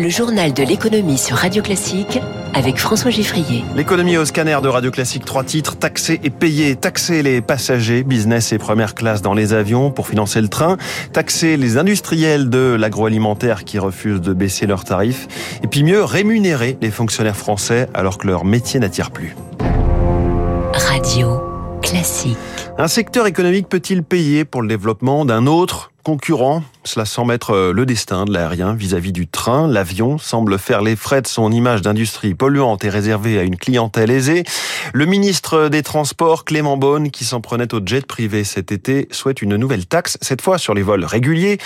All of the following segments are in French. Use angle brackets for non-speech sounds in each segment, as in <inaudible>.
Le journal de l'économie sur Radio Classique avec François Giffrier. L'économie au scanner de Radio Classique, trois titres, taxer et payer. Taxer les passagers, business et première classe dans les avions pour financer le train. Taxer les industriels de l'agroalimentaire qui refusent de baisser leurs tarifs. Et puis mieux, rémunérer les fonctionnaires français alors que leur métier n'attire plus. Un secteur économique peut-il payer pour le développement d'un autre concurrent? Cela semble être euh, le destin de l'aérien vis-à-vis du train. L'avion semble faire les frais de son image d'industrie polluante et réservée à une clientèle aisée. Le ministre des Transports, Clément Beaune, qui s'en prenait au jet privé cet été, souhaite une nouvelle taxe, cette fois sur les vols réguliers,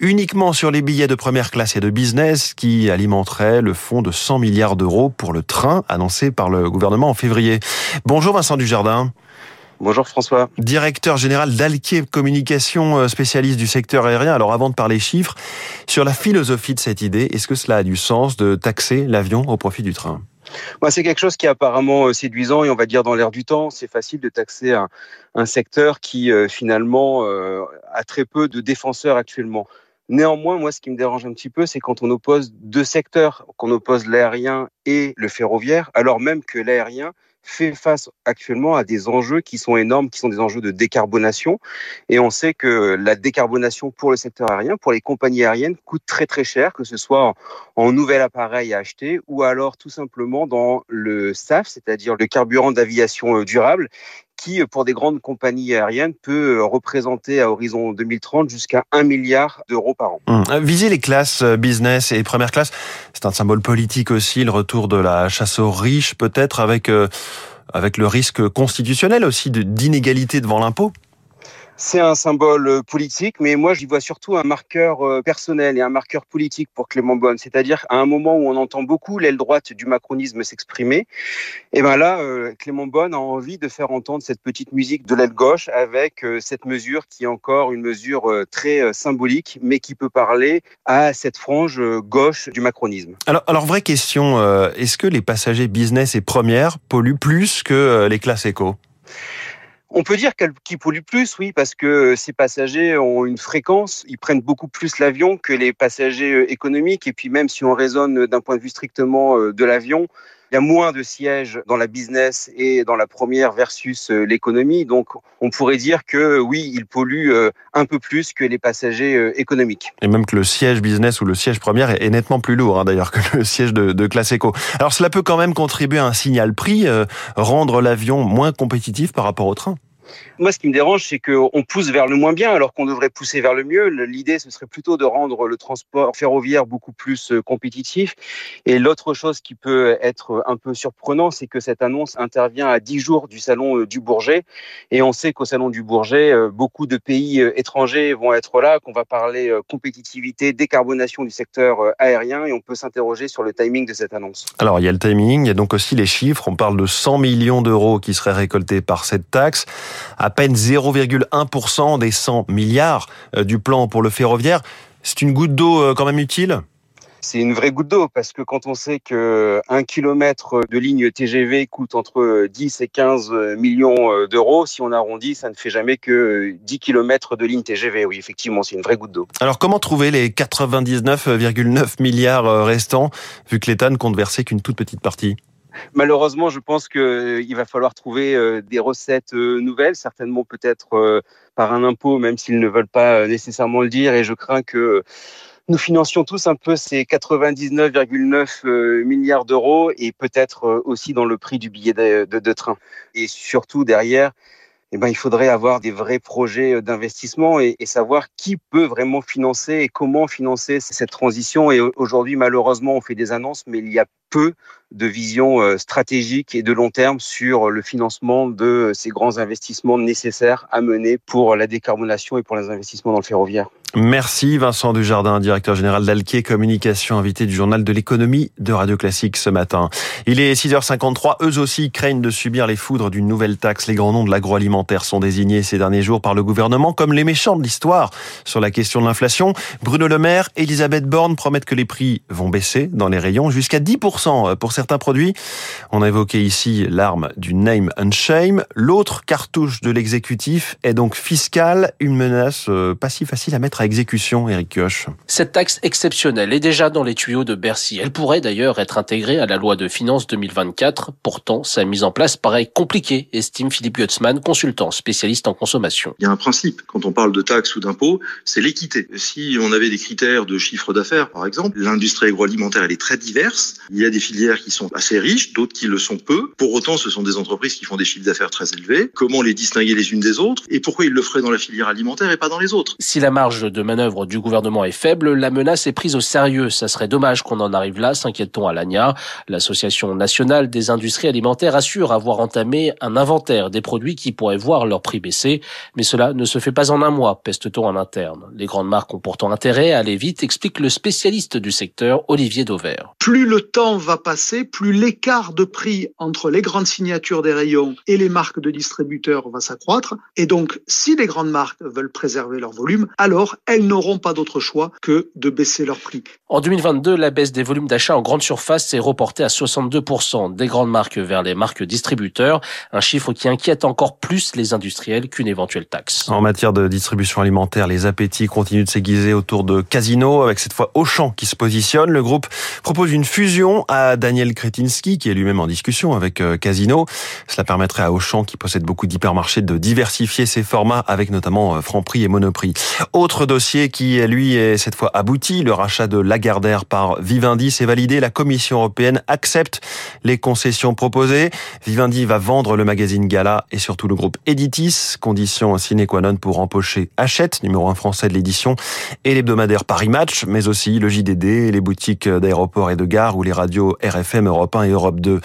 uniquement sur les billets de première classe et de business, qui alimenterait le fonds de 100 milliards d'euros pour le train annoncé par le gouvernement en février. Bonjour Vincent Dujardin. Bonjour François. Directeur général d'Alquier Communication, euh, spécialiste du secteur aérien. Alors avant de parler chiffres, sur la philosophie de cette idée, est-ce que cela a du sens de taxer l'avion au profit du train? Moi, c'est quelque chose qui est apparemment euh, séduisant et on va dire dans l'air du temps. C'est facile de taxer un, secteur qui euh, finalement a très peu de défenseurs actuellement. Néanmoins, moi, ce qui me dérange un petit peu, c'est quand on oppose deux secteurs, qu'on oppose l'aérien et le ferroviaire, alors même que l'aérien fait face actuellement à des enjeux qui sont énormes, qui sont des enjeux de décarbonation. Et on sait que la décarbonation pour le secteur aérien, pour les compagnies aériennes, coûte très très cher, que ce soit en, nouvel appareil à acheter ou alors tout simplement dans le SAF, c'est-à-dire le carburant d'aviation euh, durable, qui, pour des grandes compagnies aériennes, peut euh, représenter à horizon 2030 jusqu'à 1 milliard d'euros par an. Hum. Euh, viser les classes business et première classe, c'est un symbole politique aussi, le retour de la chasse aux riches peut-être avec, avec le risque constitutionnel aussi d'inégalité devant l'impôt c'est un symbole euh, politique, mais moi j'y vois surtout un marqueur euh, personnel et un marqueur politique pour Clément Bonne. C'est-à-dire à un moment où on entend beaucoup l'aile droite du macronisme s'exprimer, et ben là euh, Clément Bonne a envie de faire entendre cette petite musique de l'aile gauche avec cette mesure qui est encore une mesure très symbolique, mais qui peut parler à cette frange gauche du macronisme. Alors, alors vraie question, est-ce que les passagers business et première polluent plus que les classes éco? On peut dire qu'ils polluent plus, oui, parce que ces passagers ont une fréquence, ils prennent beaucoup plus l'avion que les passagers euh, économiques. Et puis même si on raisonne d'un point de vue strictement euh, de l'avion, il y a moins de sièges dans la business et dans la première versus euh, l'économie. Donc, on pourrait dire que oui, ils polluent un peu plus que les passagers économiques. Et même que le siège business ou le siège première est nettement plus lourd, hein, d'ailleurs, <laughs> que le siège de, de, classe éco. Alors, cela peut quand même contribuer à un signal prix, rendre l'avion moins compétitif par rapport au train? Moi, ce qui me dérange, c'est qu'on pousse vers le moins bien alors qu'on devrait pousser vers le mieux. L'idée, ce serait plutôt de rendre le transport ferroviaire beaucoup plus euh, compétitif. Et l'autre chose qui peut être un peu surprenant, c'est que cette annonce intervient à 10 jours du salon euh, du Bourget. Et on sait qu'au salon du Bourget, euh, beaucoup de pays étrangers vont être là, qu'on va parler compétitivité, décarbonation du secteur aérien. Et on peut s'interroger sur le timing de cette annonce. Alors, il y a le timing, il y a donc aussi les chiffres. On parle de 100 millions d'euros qui seraient récoltés par cette taxe à peine 0,1% des 100 milliards euh, du plan pour le ferroviaire. C'est une goutte d'eau euh, quand même utile? C'est une vraie goutte d'eau parce que quand on sait que un kilomètre de ligne TGV coûte entre 10 et 15 millions euh, d'euros, si on arrondit, ça ne fait jamais que 10 kilomètres de ligne TGV. Oui, effectivement, c'est une vraie goutte d'eau. Alors, comment trouver les 99,9 milliards restants, vu que l'État ne compte verser qu'une toute petite partie? Malheureusement, je pense qu'il euh, va falloir trouver euh, des recettes euh, nouvelles, certainement peut-être par un impôt, même s'ils ne veulent pas nécessairement le dire. Et je crains que nous financions tous un peu ces 99,9 milliards d'euros et peut-être aussi dans le prix du billet de, train. Et surtout derrière, eh ben, il faudrait avoir des vrais projets d'investissement et, et, savoir qui peut vraiment financer et comment financer cette transition. Et aujourd'hui, malheureusement, on fait des annonces, mais il y a peu de vision euh, stratégique et de long terme sur le financement de ces grands investissements nécessaires à mener pour la décarbonation et pour les investissements dans le ferroviaire. Merci Vincent Dujardin, directeur général d'Alquier Communication, invité du journal de l'économie de Radio Classique ce matin. Il est 6h53, eux aussi craignent de subir les foudres d'une nouvelle taxe. Les grands noms de l'agroalimentaire sont désignés ces derniers jours par le gouvernement comme les méchants de l'histoire sur la question de l'inflation. Bruno Le Maire, Elisabeth Borne promettent que les prix vont baisser dans les rayons jusqu'à 10% 10% pour certains produits. On a évoqué ici l'arme du name and shame. L'autre cartouche de l'exécutif est donc fiscale, une menace euh, pas si facile à mettre à exécution, Eric Kioch. Cette taxe exceptionnelle est déjà dans les tuyaux de Bercy. Elle pourrait d'ailleurs être intégrée à la loi de finances 2024. Pourtant, sa mise en place paraît compliquée, estime Philippe Gutzmann, consultant spécialiste en consommation. Il y a un principe. Quand on parle de taxes ou d'impôts, c'est l'équité. Si on avait des critères de chiffre d'affaires, par exemple, l'industrie agroalimentaire, elle est très diverse. Il y a des filières qui sont assez riches, d'autres qui le sont peu. Pour autant, ce sont des entreprises qui font des chiffres d'affaires très élevés. Comment les distinguer les unes des autres Et pourquoi ils le feraient dans la filière alimentaire et pas dans les autres? Si la marge de manœuvre du gouvernement est faible, la menace est prise au sérieux. Ça serait dommage qu'on en arrive là, s'inquiète-t-on à l'ANIA. L'Association nationale des industries alimentaires assure avoir entamé un inventaire des produits qui pourraient voir leur prix baisser. Mais cela ne se fait pas en un mois, peste-t-on en interne. Les grandes marques ont pourtant intérêt à aller vite, explique le spécialiste du secteur, Olivier Dauvert. Plus le temps va passer, plus l'écart de prix entre les grandes signatures des rayons et les marques de distributeurs va s'accroître. Et donc, si les grandes marques veulent préserver leur volume, alors elles n'auront pas d'autre choix que de baisser leur prix. En 2022, la baisse des volumes d'achat en grande surface s'est reportée à 62% des grandes marques vers les marques distributeurs, un chiffre qui inquiète encore plus les industriels qu'une éventuelle taxe. En matière de distribution alimentaire, les appétits continuent de s'aiguiser autour de Casino, avec cette fois Auchan qui se positionne. Le groupe propose une fusion Daniel Kretinsky, qui est lui-même en discussion avec euh, Casino. Cela permettrait à Auchan, qui possède beaucoup d'hypermarchés, de diversifier ses formats avec notamment euh, Franprix et Monoprix. Autre dossier qui, lui, est cette fois abouti, le rachat de Lagardère par Vivendi s'est validé. La Commission européenne accepte les concessions proposées. Vivendi va vendre le magazine Gala et surtout le groupe Editis, condition sine qua non pour empocher Hachette, numéro un français de l'édition, et l'hebdomadaire Paris Match, mais aussi le JDD, les boutiques d'aéroports et de gares ou les radios RFM, Europe 1 et Europe 2.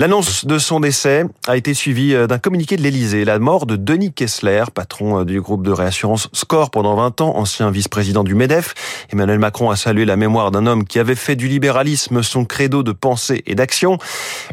L'annonce de son décès a été suivie d'un communiqué de l'Elysée. La mort de Denis Kessler, patron du groupe de réassurance Score pendant 20 ans, ancien vice-président du MEDEF. Emmanuel Macron a salué la mémoire d'un homme qui avait fait du libéralisme son credo de pensée et d'action.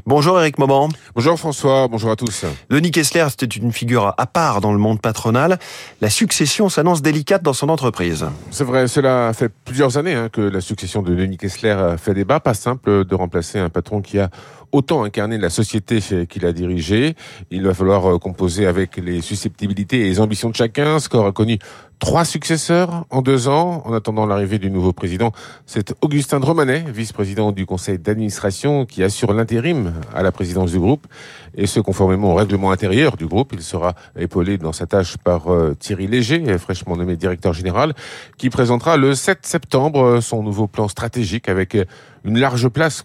Bonjour Eric Mauban. Bonjour François, bonjour à tous. Denis Kessler, c'était une figure à part dans le monde patronal. La succession s'annonce délicate dans son entreprise. C'est vrai, cela fait plusieurs années hein, que la succession de Denis Kessler fait débat. Pas simple de remplacer un patron qui a autant incarné la société qu'il a dirigée. Il va falloir composer avec les susceptibilités et les ambitions de chacun. Score a connu trois successeurs en deux ans. En attendant l'arrivée du nouveau président, c'est Augustin Dromanet, vice-président du conseil d'administration, qui assure l'intérim à la présidence du groupe. Et ce, conformément au règlement intérieur du groupe, il sera épaulé dans sa tâche par euh, Thierry Léger, fraîchement nommé directeur général, qui présentera le 7 septembre son nouveau plan stratégique avec une large place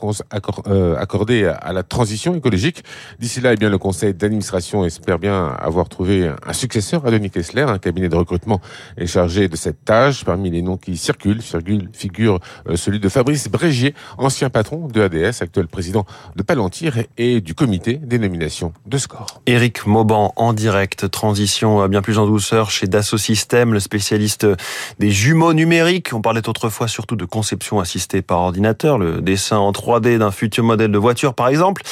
euh, accordée à la transition écologique. D'ici là, eh bien, le conseil d'administration espère bien avoir trouvé un successeur à Denis Kessler, un cabinet de recrutement est chargé de cette tâche. Parmi les noms qui circulent, figure euh, celui de Fabrice Brégier, ancien patron de ADS, actuel président de Palantir et du comité des nominations de Score. Éric Mauban en direct, transition bien plus en douceur chez Dassault Systèmes, le spécialiste des jumeaux numériques. On parlait autrefois surtout de conception assistée par ordinateur, le dessin en 3D d'un futur modèle de voiture par exemple.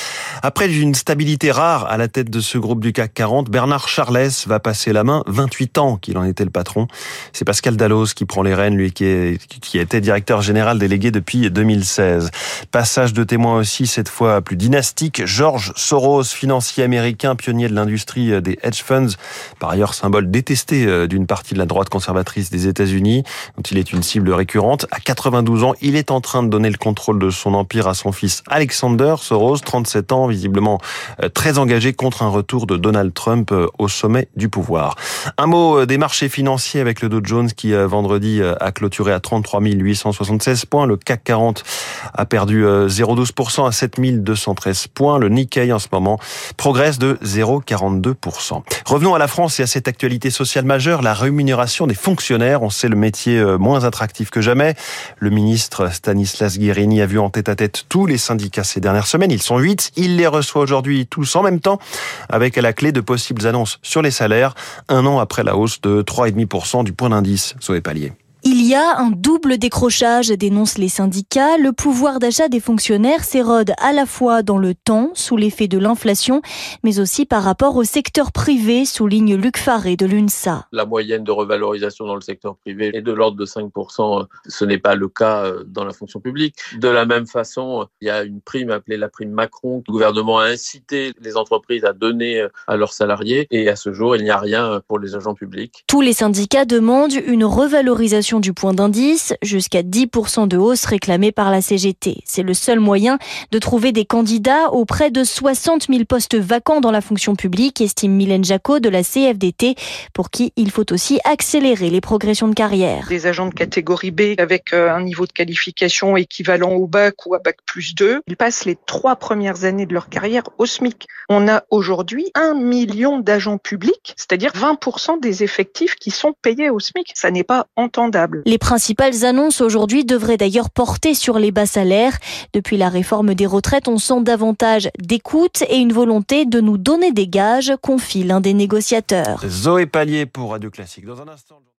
Après une stabilité rare à la tête de ce groupe du CAC 40, Bernard Charles va passer la main, 28 ans qu'il en était le patron. C'est Pascal Dallos qui prend les rênes, lui qui, qui était directeur général délégué depuis 2016. Passage de témoin aussi, cette fois plus dynastique, George Soros, financier américain, pionnier de l'industrie des hedge funds, par ailleurs symbole détesté euh, d'une partie de la droite conservatrice des États-Unis, dont il est une cible récurrente. À 92 ans, il est en train de donner le contrôle de son empire à son fils Alexander Soros, 37 ans, visiblement euh, très engagé contre un retour de Donald Trump euh, au sommet du pouvoir. Un mot des marchés financiers avec le Dow Jones qui vendredi a clôturé à 33 876 points. Le CAC 40 a perdu 0,12% à 7 213 points. Le Nikkei en ce moment progresse de 0,42%. Revenons à la France et à cette actualité sociale majeure, la rémunération des fonctionnaires. On sait le métier moins attractif que jamais. Le ministre Stanislas Guérini a vu en tête à tête tous les syndicats ces dernières semaines. Ils sont huit. Il les reçoit aujourd'hui tous en même temps avec à la clé de possibles annonces sur les salaires un an après la hausse de 3,5% du point d'indice. Zoé Pallier. Il y a un double décrochage, dénoncent les syndicats. Le pouvoir d'achat des fonctionnaires s'érode à la fois dans le temps, sous l'effet de l'inflation, mais aussi par rapport au secteur privé, souligne Luc Faré de l'UNSA. La moyenne de revalorisation dans le secteur privé est de l'ordre de 5%. Ce n'est pas le cas euh, dans la fonction publique. De la même façon, il y a une prime appelée la prime Macron. Le gouvernement a incité les entreprises à donner euh, à leurs salariés et à ce jour, il n'y a rien pour les agents publics. Tous les syndicats demandent une revalorisation du point d'indice jusqu'à 10% de hausse réclamée par la CGT. C'est le seul moyen de trouver des candidats auprès de 60 000 postes vacants dans la fonction publique, estime Mylène Jacot de la CFDT, pour qui il faut aussi accélérer les progressions de carrière. Des agents de catégorie B avec euh, un niveau de qualification équivalent au bac ou à bac plus 2, ils passent les trois premières années de leur carrière au SMIC. On a aujourd'hui un million d'agents publics, c'est-à-dire 20% des effectifs qui sont payés au SMIC. Ça n'est pas entendable. Les principales annonces aujourd'hui devraient d'ailleurs porter sur les bas salaires. Depuis la réforme des retraites, on sent davantage d'écoute et une volonté de nous donner des gages, confie l'un des négociateurs. Zoé pour Radio Classique.